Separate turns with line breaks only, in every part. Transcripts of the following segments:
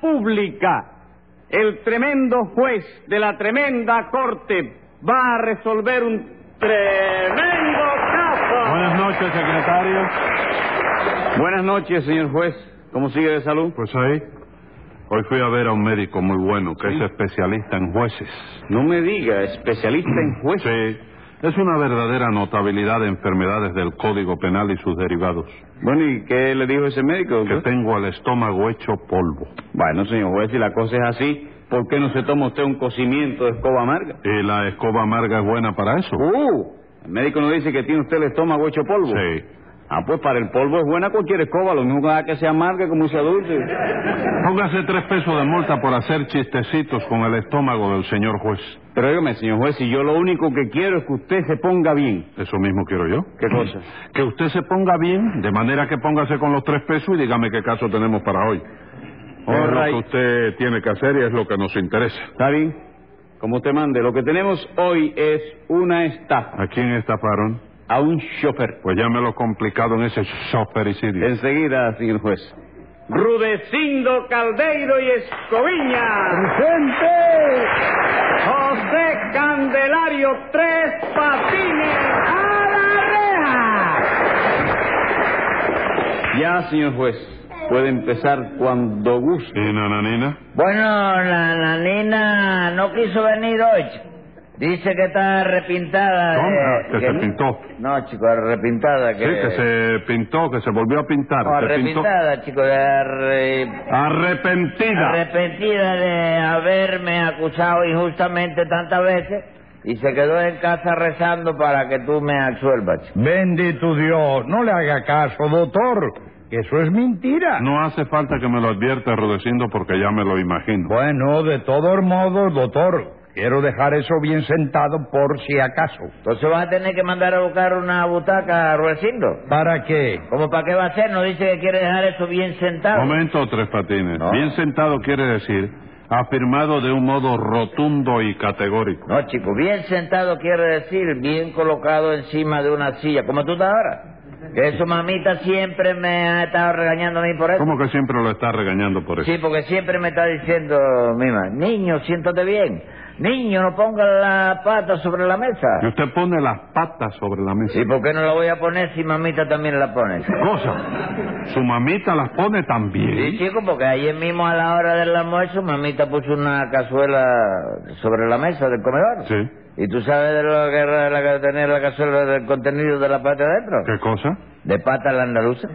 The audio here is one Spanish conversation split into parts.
pública. El tremendo juez de la tremenda corte va a resolver un tremendo caso.
Buenas noches, secretario.
Buenas noches, señor juez. ¿Cómo sigue de salud?
Pues ahí. Hoy fui a ver a un médico muy bueno que es especialista en jueces.
No me diga, especialista en jueces.
Sí. Es una verdadera notabilidad de enfermedades del Código Penal y sus derivados.
Bueno, ¿y qué le dijo ese médico?
Que tengo el estómago hecho polvo.
Bueno, señor juez, si la cosa es así, ¿por qué no se toma usted un cocimiento de escoba amarga?
¿Y la escoba amarga es buena para eso?
Uh, el médico nos dice que tiene usted el estómago hecho polvo.
Sí.
Ah, pues para el polvo es buena cualquier escoba, lo mismo que sea amarga como sea dulce.
Póngase tres pesos de multa por hacer chistecitos con el estómago del señor juez.
Pero dígame, señor juez, si yo lo único que quiero es que usted se ponga bien.
Eso mismo quiero yo.
¿Qué cosa?
Que usted se ponga bien, de manera que póngase con los tres pesos y dígame qué caso tenemos para hoy.
All
es lo que usted tiene que hacer y es lo que nos interesa.
¿Está bien? Como usted mande. Lo que tenemos hoy es una estafa
¿A quién estafaron?
A un chofer.
Pues llámelo complicado en ese shopericidio.
Enseguida, señor juez. Rudecindo Caldeiro y Escoviña.
¡Presente!
José Candelario Tres Patines.
¡A la reja!
Ya, señor juez. Puede empezar cuando guste.
¿Y Nananina?
Bueno, la, la nena no quiso venir hoy. Dice que está arrepintada.
¿Cómo?
de-
Que se pintó.
No, chico, arrepintada. Que...
Sí, que se pintó, que se volvió a pintar.
No,
pintó.
arrepintada, chico, de arre-
Arrepentida.
arrepentida de haberme acusado injustamente tantas veces y se quedó en casa rezando para que tú me absuelvas. chico.
Bendito Dios, no le haga caso, doctor, que eso es mentira.
No hace falta que me lo advierta, Rudecindo, porque ya me lo imagino.
Bueno, de todos modos, doctor, quiero dejar eso bien sentado por si acaso.
Entonces vas a tener que mandar a buscar una butaca a Ruecindo.
¿Para qué?
¿Cómo para qué va a ser? No dice que quiere dejar eso bien sentado.
Momento, Tres Patines.
No.
Bien sentado quiere decir afirmado de un modo rotundo y categórico.
No, chico, bien sentado quiere decir bien colocado encima de una silla, como tú estás ahora. Que eso mamita siempre me ha estado regañando a mí por eso.
¿Cómo que siempre lo está regañando por eso?
Sí, porque siempre me está diciendo, mima, niño, siéntate bien. Niño, no ponga la pata sobre la
Y
mesa.
usted pone las patas sobre la mesa.
¿Y por qué no la voy a poner si mamita también la pone?
Cosa. Su mamita las pone también.
Sí, chico, porque ayer mismo a la hora del almuerzo mamita puso una cazuela sobre la mesa del comedor.
Sí.
¿Y tú sabes de lo que era la que tenía la cazuela del contenido de la pata adentro?
¿Qué cosa?
De pata a la andaluza.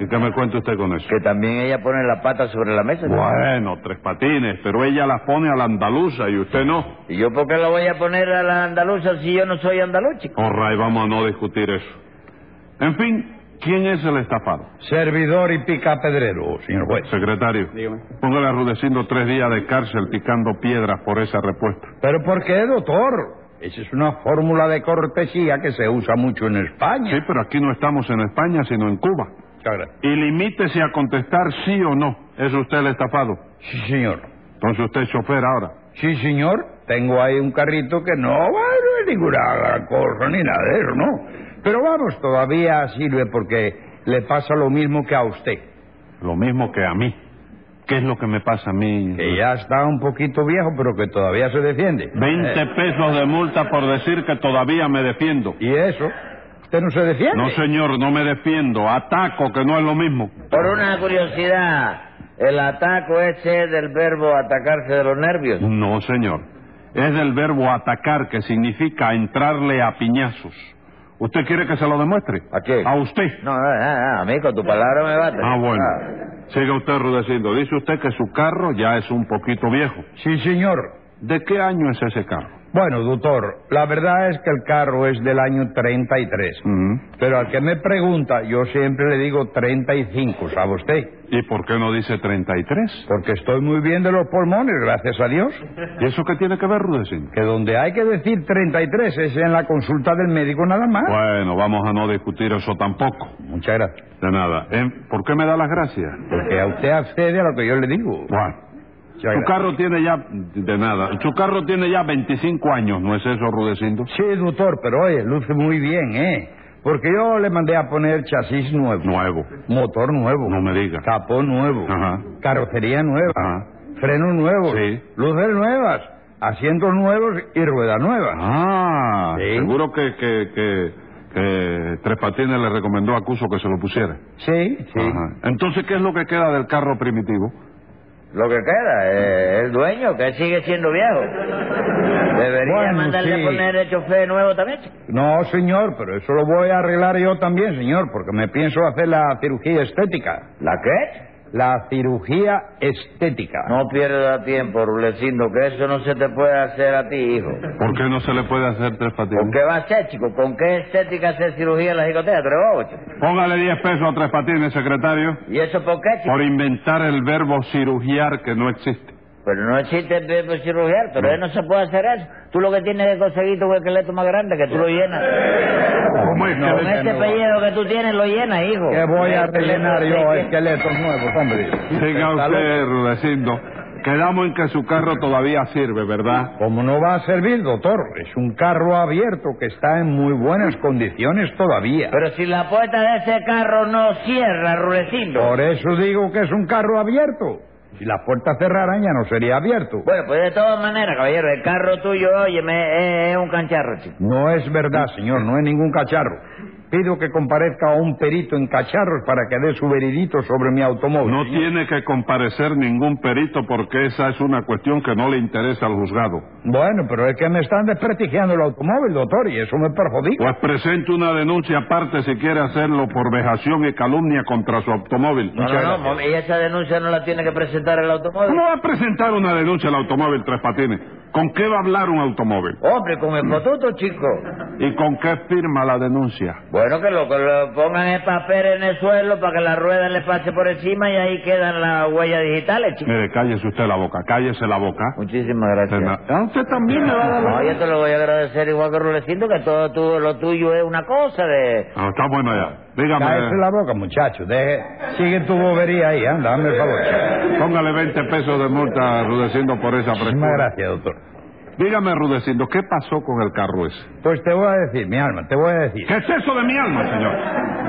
¿Y qué me cuenta usted con eso?
Que también ella pone la pata sobre la mesa.
Bueno, Tres Patines, pero ella las pone a la andaluza y usted no.
¿Y yo por qué la voy a poner a la andaluza si yo no soy andaluz, chico?
All vamos a no discutir eso. En fin, ¿quién es el estafado?
Servidor y picapedrero, señor juez.
Secretario,
Dígame.
póngale a Rudecindo tres días de cárcel picando piedras por esa respuesta.
¿Pero por qué, doctor? Esa es una fórmula de cortesía que se usa mucho en España.
Sí, pero aquí no estamos en España, sino en Cuba. Y limítese a contestar sí o no. ¿Es usted el estafado?
Sí, señor.
Entonces usted es chofer ahora.
Sí, señor. Tengo ahí un carrito que no va no es ninguna cosa ni nada de eso, ¿no? Pero vamos, todavía sirve porque le pasa lo mismo que a usted.
Lo mismo que a mí. ¿Qué es lo que me pasa a mí?
Que ya está un poquito viejo, pero que todavía se defiende.
Veinte
Eh,
pesos de multa por decir que todavía me defiendo.
¿Y eso? ¿Usted no se defiende?
No, señor, no me defiendo. Ataco, que no es lo mismo.
Por una curiosidad, ¿el ataco ese es del verbo atacarse de los nervios?
No, señor. Es del verbo atacar, que significa entrarle a piñazos. ¿Usted quiere que se lo demuestre?
¿A qué?
A usted.
No, no, no, a mí con tu palabra me bate.
Ah, bueno. Siga usted, Rudecindo. Dice usted que su carro ya es un poquito viejo.
Sí, señor.
¿De qué año es ese carro?
Bueno, doctor, la verdad es que el carro es del año 33.
Ujú.
Pero al que me pregunta, yo siempre le digo 35, ¿sabe usted?
¿Y por qué no dice 33?
Porque estoy muy bien de los pulmones, gracias a Dios.
¿Y eso qué tiene que ver, Rudecindo?
Que donde hay que decir 33 es en la consulta del médico nada más.
Bueno, vamos a no discutir eso tampoco.
Muchas gracias.
De nada. ¿Eh? ¿Por qué me da las gracias?
Porque a usted accede a lo que yo le digo.
Bueno. Su carro tiene ya... De nada. Su carro tiene ya 25 años, ¿no es eso, Rudecindo?
Sí, doctor, pero oye, luce muy bien, ¿eh? Porque yo le mandé a poner chasis nuevo,
Nuevo.
motor nuevo,
No me diga.
capó nuevo,
Ajá.
carrocería nueva,
Ajá.
frenos nuevos,
Sí.
luces nuevas, asientos nuevos y ruedas nuevas.
Ah,
Sí.
seguro que, que, que, que Tres Patines le recomendó a Cuso que se lo pusiera.
Sí, sí.
Ajá. Entonces, ¿qué es lo que queda del carro primitivo?
Lo que queda, eh, el dueño, que sigue siendo viejo. Debería
Bueno,
mandarle
sí.
a poner el chofer nuevo también.
No, señor, pero eso lo voy a arreglar yo también, señor, porque me pienso hacer la cirugía estética.
¿La qué?
La cirugía estética.
No pierda tiempo, Rulecindo, que eso no se te puede hacer a ti, hijo.
¿Por qué no se le puede hacer Tres Patines?
¿Con qué va a ser, chico? ¿Con qué estética hacer cirugía en la jicotea? ¿Tres?
Póngale 10 pesos a Tres Patines, secretario,
¿Y eso por qué, chico?
por inventar el verbo cirugiar que no existe.
Pero no existe el cirugiar, pero él no se puede hacer eso. Tú lo que tienes que conseguir un esqueleto más grande, que tú lo llenas.
¿Cómo es
Con este pellejo que tú tienes, lo llenas, hijo.
Que voy a
esqueleto
rellenar yo esqueletos nuevos, hombre.
Siga usted. Rudecindo. Quedamos en que su carro todavía sirve, ¿verdad?
¿Cómo no va a servir, doctor? Es un carro abierto que está en muy buenas condiciones todavía.
Pero si la puerta de ese carro no cierra, Rulecindo.
Por eso digo que es un carro abierto. Si las puertas cerraran ya no sería abierto.
Bueno, pues de todas maneras, caballero, el carro tuyo, óyeme, es, es un cancharro, chico.
No es verdad, señor, no es ningún cacharro. Pido que comparezca un perito en cacharros para que dé su veredito sobre mi automóvil.
No
señor.
tiene que comparecer ningún perito porque esa es una cuestión que no le interesa al juzgado.
Bueno, pero es que me están desprestigiando el automóvil, doctor, y eso me perjudica.
Pues presente una denuncia aparte si quiere hacerlo por vejación y calumnia contra su automóvil.
No,
Muchas
no, no, y esa denuncia no la tiene que presentar el automóvil.
¿Cómo va a presentar una denuncia al automóvil Tres Patines? ¿Con qué va a hablar un automóvil?
Hombre, con el fotuto, chico.
¿Y con qué firma la denuncia?
Bueno, que lo, que lo pongan el papel en el suelo para que la rueda le pase por encima y ahí quedan las huellas digitales, chico.
Mire, cállese usted la boca, cállese la boca.
Muchísimas gracias.
na- Ah, usted también me va a dar la
No, yo te lo voy a agradecer igual que Rulecindo, que todo tu- lo tuyo es una cosa de...
Ah, está bueno ya. Dígame,
Cállese la boca, muchacho. Deje, sigue tu bobería ahí, anda, dame el favor.
póngale 20 pesos de multa, Rudecindo, por esa presión.
gracias, doctor.
Dígame, Rudecindo, ¿qué pasó con el carro ese?
Pues te voy a decir, mi alma, te voy a decir.
¿Qué es eso de mi alma, señor?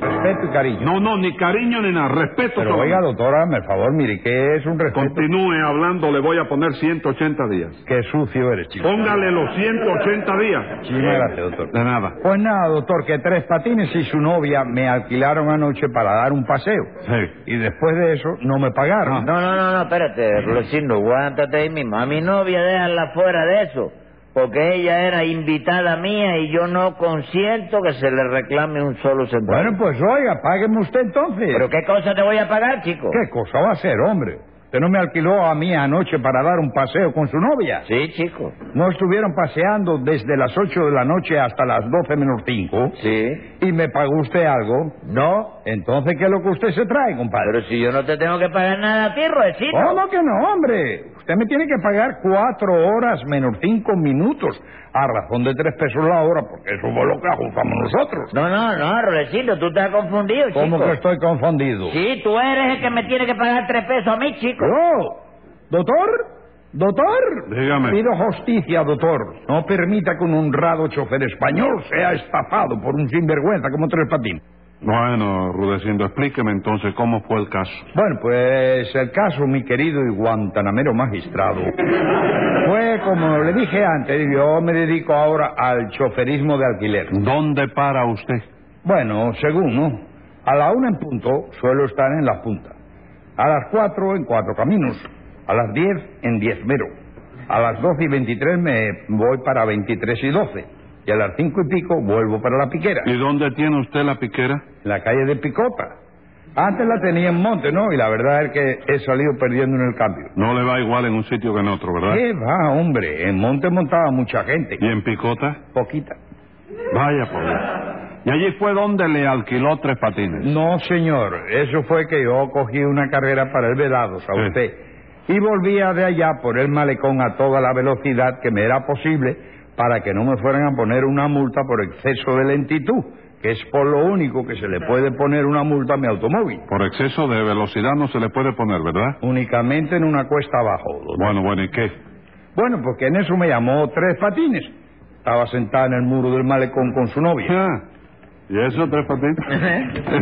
Respeto y cariño.
No, no, ni cariño ni nada, respeto.
Pero oiga, doctor, hazme el favor, mire, que es un respeto.
Continúe hablando, le voy a poner 180 días.
Qué sucio eres, chico.
Póngale los 180 días.
Muchísimas gracias, doctor.
De nada.
Pues nada, doctor, que Tres Patines y su novia me alquilaron anoche para dar un paseo.
Sí.
Y después de eso no me pagaron.
No, no, no, no, espérate, Rulecindo, aguántate ahí mismo. A mi novia déjala fuera de eso, porque ella era invitada mía y yo no consiento que se le reclame un solo centavo.
Bueno, pues oiga, págueme usted entonces.
¿Pero qué cosa te voy a pagar, chico?
¿Qué cosa va a ser, hombre? ¿Usted no me alquiló a mí anoche para dar un paseo con su novia?
Sí, chico.
¿No estuvieron paseando desde las 8 de la noche hasta las 12 menos 5?
Sí.
¿Y me pagó usted algo?
No,
Entonces, ¿qué es lo que usted se trae, compadre?
pero si yo no te tengo que pagar nada a ti.
¿Cómo que no, hombre? Usted me tiene que pagar cuatro horas menos cinco minutos a razón de tres pesos la hora, porque eso fue lo que ajustamos nosotros.
No, no, no, Rulecindo, tú estás confundido, chico.
¿Cómo que estoy confundido?
Sí, tú eres el que me tiene que pagar tres pesos a mí, chico.
¿Yo? ¿Doctor? ¿Doctor?
Dígame.
Pido justicia, doctor. No permita que un honrado chofer español sea estafado por un sinvergüenza como Tres Patines.
Bueno, Rudecindo, explíqueme entonces cómo fue el caso.
Bueno, pues el caso, mi querido y guantanamero magistrado, fue como le dije antes, yo me dedico ahora al choferismo de alquiler.
¿Dónde para usted?
Bueno, según, ¿no? A la una en punto suelo estar en la punta. A las cuatro en cuatro caminos. A las diez en diez mero. A las doce y veintitrés me voy para veintitrés y doce. Y a las cinco y pico vuelvo para la piquera.
¿Y dónde tiene usted la piquera?
En la calle de Picota. Antes la tenía en Monte, ¿no? Y la verdad es que he salido perdiendo en el cambio.
No le va igual en un sitio que en otro, ¿verdad?
¿Qué va, hombre? En Monte montaba mucha gente.
¿Y en Picota?
Poquita.
Vaya por Dios. ¿Y allí fue donde le alquiló tres patines?
No, señor. Eso fue que yo cogí una carrera para el Vedados, a
Sí.
usted. Y volvía de allá por el malecón a toda la velocidad que me era posible para que no me fueran a poner una multa por exceso de lentitud, que es por lo único que se le puede poner una multa a mi automóvil.
Por exceso de velocidad no se le puede poner, ¿verdad?
Únicamente en una cuesta abajo. doctor.
Bueno, bueno, ¿y qué?
Bueno, porque en eso me llamó tres patines. Estaba sentada en el muro del malecón con su novia.
Ah, ¿Y eso, Tres Patines?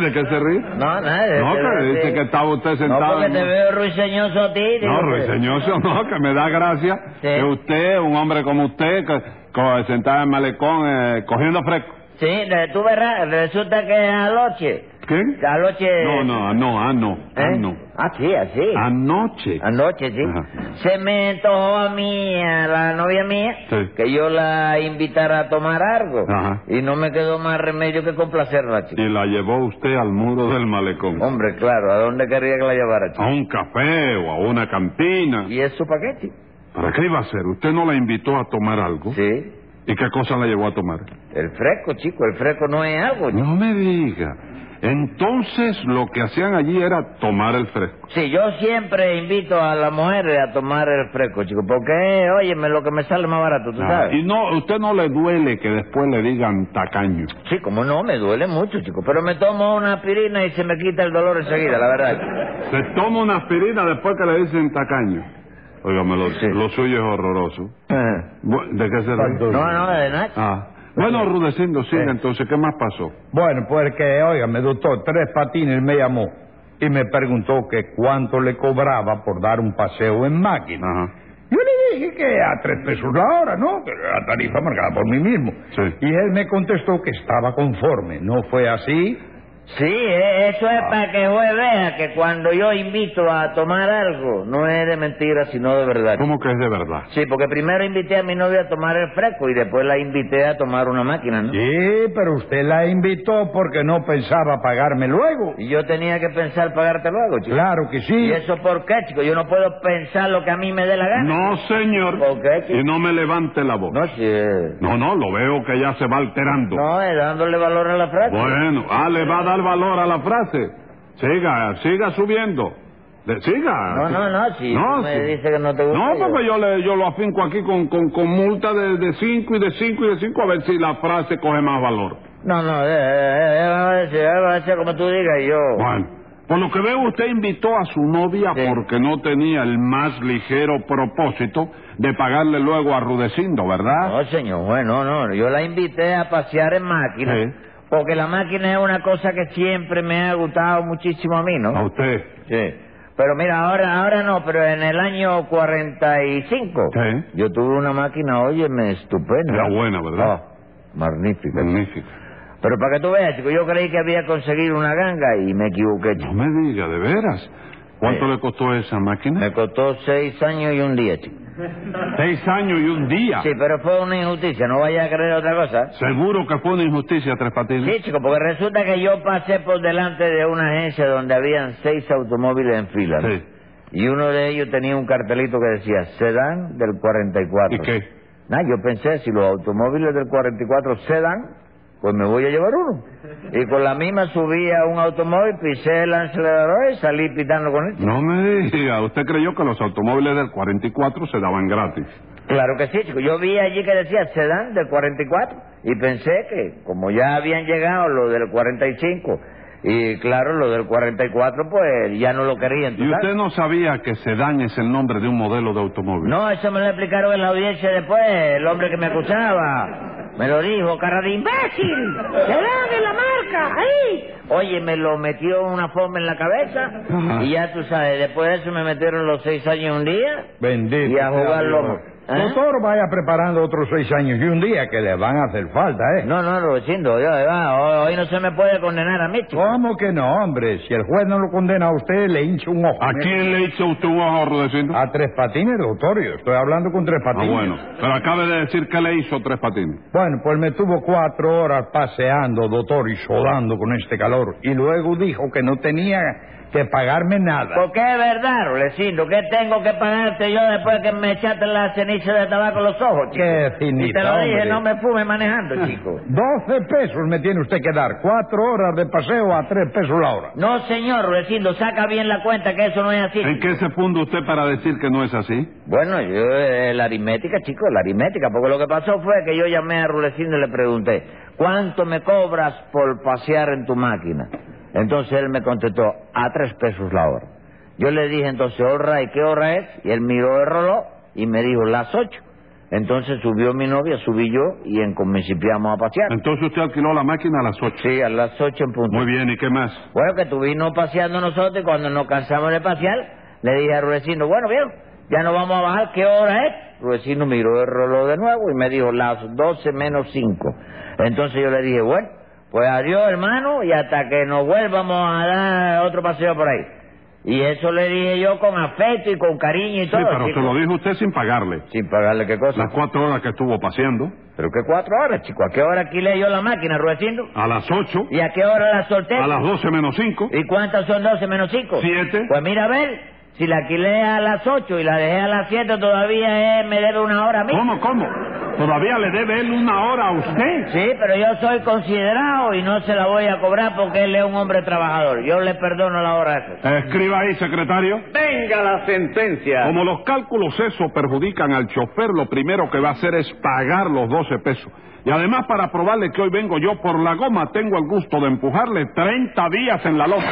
¿De qué se ríe?
No, nada.
No, que dice que estaba usted
No,
sentado...
porque
en
te veo ruiseñoso a ti.
No, ruiseñoso no, que me da gracia
Sí.
que usted, un hombre como usted, que, co- sentado en malecón, eh, cogiendo fresco.
Sí, tú verás, resulta que anoche,
¿Qué?
anoche...
No, no, no, ah, no, ah,
¿Eh?
no.
Ah, sí, así.
Anoche.
Anoche, sí.
Ajá.
Se me antojó a mí, a la novia mía,
Sí.
que yo la invitara a tomar algo.
Ajá.
Y no me quedó más remedio que complacerla, chico.
Y la llevó usted al muro del malecón.
Hombre, claro, ¿a dónde quería que la llevara,
A
chico?
un café o a una cantina.
¿Y eso para qué, chico?
¿Para qué iba a hacer? ¿Usted no la invitó a tomar algo?
Sí.
¿Y qué cosa la llevó a tomar?
El fresco, chico, el fresco no es algo, chico.
No me diga. Entonces lo que hacían allí era tomar el fresco.
Sí, yo siempre invito a las mujeres a tomar el fresco, chico, porque, óyeme, lo que me sale más barato, ¿tú
Ah,
sabes?
Y no, usted no le duele que después le digan tacaño.
Sí, como no, me duele mucho, chico, pero me tomo una aspirina y se me quita el dolor enseguida, la verdad.
Se toma una aspirina después que le dicen tacaño. Óigame, lo,
Sí.
lo suyo es horroroso. Bu- ¿De qué se ríe?
No, no, de nada.
Ah. Bueno, Rudecindo, siga
Eh.
entonces, ¿qué más pasó?
Bueno, pues que, óigame, doctor, Tres Patines me llamó y me preguntó que cuánto le cobraba por dar un paseo en máquina.
Ajá.
Yo le dije que a tres pesos la hora, ¿no? Que era la tarifa marcada por mí mismo.
Sí.
Y él me contestó que estaba conforme. ¿No fue así?
Sí, eh, eso es para que juez vea que cuando yo invito a tomar algo, no es de mentira, sino de verdad.
¿Cómo que es de verdad?
Sí, porque primero invité a mi novia a tomar el fresco y después la invité a tomar una máquina, ¿no?
Sí, pero usted la invitó porque no pensaba pagarme luego.
Y yo tenía que pensar pagarte luego, chico.
Claro que sí.
¿Y eso por qué, chico? Yo no puedo pensar lo que a mí me dé la gana.
No, señor.
¿Por qué, chico?
Y no me levante la voz.
No, sí. eh.
No, no, lo veo que ya se va alterando.
No, es dándole valor a la frase.
Bueno, ah, le va a dar valor a la frase. Siga, siga subiendo. Le- siga.
No, no, no, si tú me dices que no te gusta,
No, porque yo, le, yo lo afinco aquí con, con, con multa de, de cinco y de cinco y de cinco a ver si la frase coge más valor.
No, no, eh, eh, eh, va a decir como tú digas yo...
Bueno, por lo que veo usted invitó a su novia
Sí.
porque no tenía el más ligero propósito de pagarle luego a Rudecindo, ¿verdad?
No, señor, bueno, no, yo la invité a pasear en máquina,
Sí.
Porque la máquina es una cosa que siempre me ha gustado muchísimo a mí,
A
¿no?
usted.
Sí. Pero mira, ahora ahora no, pero en el año 45
Sí.
yo tuve una máquina, óyeme, estupenda.
Era buena, ¿verdad?
Ah, magnífica.
Magnífico.
Pero para que tú veas, chico, yo creí que había conseguido una ganga y me equivoqué,
No
chico.
me diga, ¿de veras? ¿Cuánto
Sí.
le costó esa máquina?
Me costó seis años y un día, chico.
Seis años y un día.
Sí, pero fue una injusticia, no vaya a creer otra cosa.
Seguro que fue una injusticia, Tres Patines.
Sí, chico, porque resulta que yo pasé por delante de una agencia donde habían seis automóviles en fila. ¿no?
Sí.
Y uno de ellos tenía un cartelito que decía sedán del 44.
¿Y qué?
Nah, yo pensé, si los automóviles del 44 sedan, pues me voy a llevar uno. Y con la misma subí a un automóvil, pisé el acelerador y salí pitando con él.
No me diga, usted creyó que los automóviles del 44 se daban gratis.
Claro que sí, chico. Yo vi allí que decía sedán del 44 y pensé que como ya habían llegado los del 45 y claro, los del 44 pues ya no lo querían. ¿tú
¿Y usted no sabía que sedán es el nombre de un modelo de automóvil?
No, eso me lo explicaron en la audiencia después, el hombre que me acusaba. Me lo dijo, cara de imbécil. Sedán en la marca, ahí. Oye, me lo metió una forma en la cabeza
Ajá.
y ya tú sabes, después de eso me metieron los seis años un día
Bendito.
y a jugar lomo. ¿Eh?
Doctor, vaya preparando otros seis años y un día que le van a hacer falta, ¿eh?
No, no, Rudecindo, yo, va, hoy, hoy no se me puede condenar a mí, chico.
¿Cómo que no, hombre? Si el juez no lo condena a usted, le hincha un ojo.
¿A quién le hizo usted un ojo, Rudecindo?
A Tres Patines, doctor. Yo estoy hablando con Tres
Ah,
Patines.
bueno. Pero acabe de decir que le hizo Tres Patines.
Bueno, pues me tuvo cuatro horas paseando, doctor, y sudando con este calor. Y luego dijo que no tenía que pagarme nada.
Porque es verdad, Rudecindo, ¿qué tengo que pagarte yo después que me echaste la ceniza de tabaco en los ojos, chico?
Qué
Y
finita,
te lo dije,
hombre.
no me fume manejando, chico.
Doce pesos me tiene usted que dar. Cuatro horas de paseo a tres pesos la hora.
No, señor, Rudecindo, saca bien la cuenta que eso no es así.
¿En qué se funda usted para decir que no es así?
Bueno, yo, eh, la aritmética, chico, la aritmética, porque lo que pasó fue que yo llamé a Rulecindo y le pregunté, ¿cuánto me cobras por pasear en tu máquina? Entonces él me contestó, a tres pesos la hora. Yo le dije entonces, hora, ¿y qué hora es? Y él miró el reloj y me dijo, las ocho. Entonces subió mi novia, subí yo y en principiamos a pasear.
Entonces usted alquiló la máquina a las ocho.
Sí, a las ocho en punto.
Muy bien, ¿y qué más?
Bueno, que estuvimos paseando nosotros y cuando nos cansamos de pasear, le dije a Rudecindo, bueno, viejo, ya nos vamos a bajar, ¿qué hora es? Rudecindo miró el reloj de nuevo y me dijo, las doce menos cinco. Entonces yo le dije, bueno, pues adiós, hermano, y hasta que nos vuelvamos a dar otro paseo por ahí. Y eso le dije yo con afecto y con cariño y
Sí,
todo.
pero
chico.
se lo dijo usted sin pagarle.
Sin pagarle qué cosa.
Las cuatro horas que estuvo paseando,
¿Pero qué cuatro horas, chico? ¿A qué hora alquilé yo la máquina, Rudecindo?
a las ocho,
¿Y a qué hora la solté?
a las doce menos cinco.
¿Y cuántas son 12 menos 5?
Siete.
Pues mira, a ver, si la alquilé a las 8 y la dejé a las 7, todavía eh, me debe una hora a mí.
¿Cómo, cómo? ¿Todavía le debe él una hora a usted?
Sí, pero yo soy considerado y no se la voy a cobrar porque él es un hombre trabajador. Yo le perdono la hora esa.
Escriba ahí, secretario.
Venga la sentencia.
Como los cálculos eso perjudican al chofer, lo primero que va a hacer es pagar los 12 pesos. Y además, para probarle que hoy vengo yo por la goma, tengo el gusto de empujarle 30 días en la loma.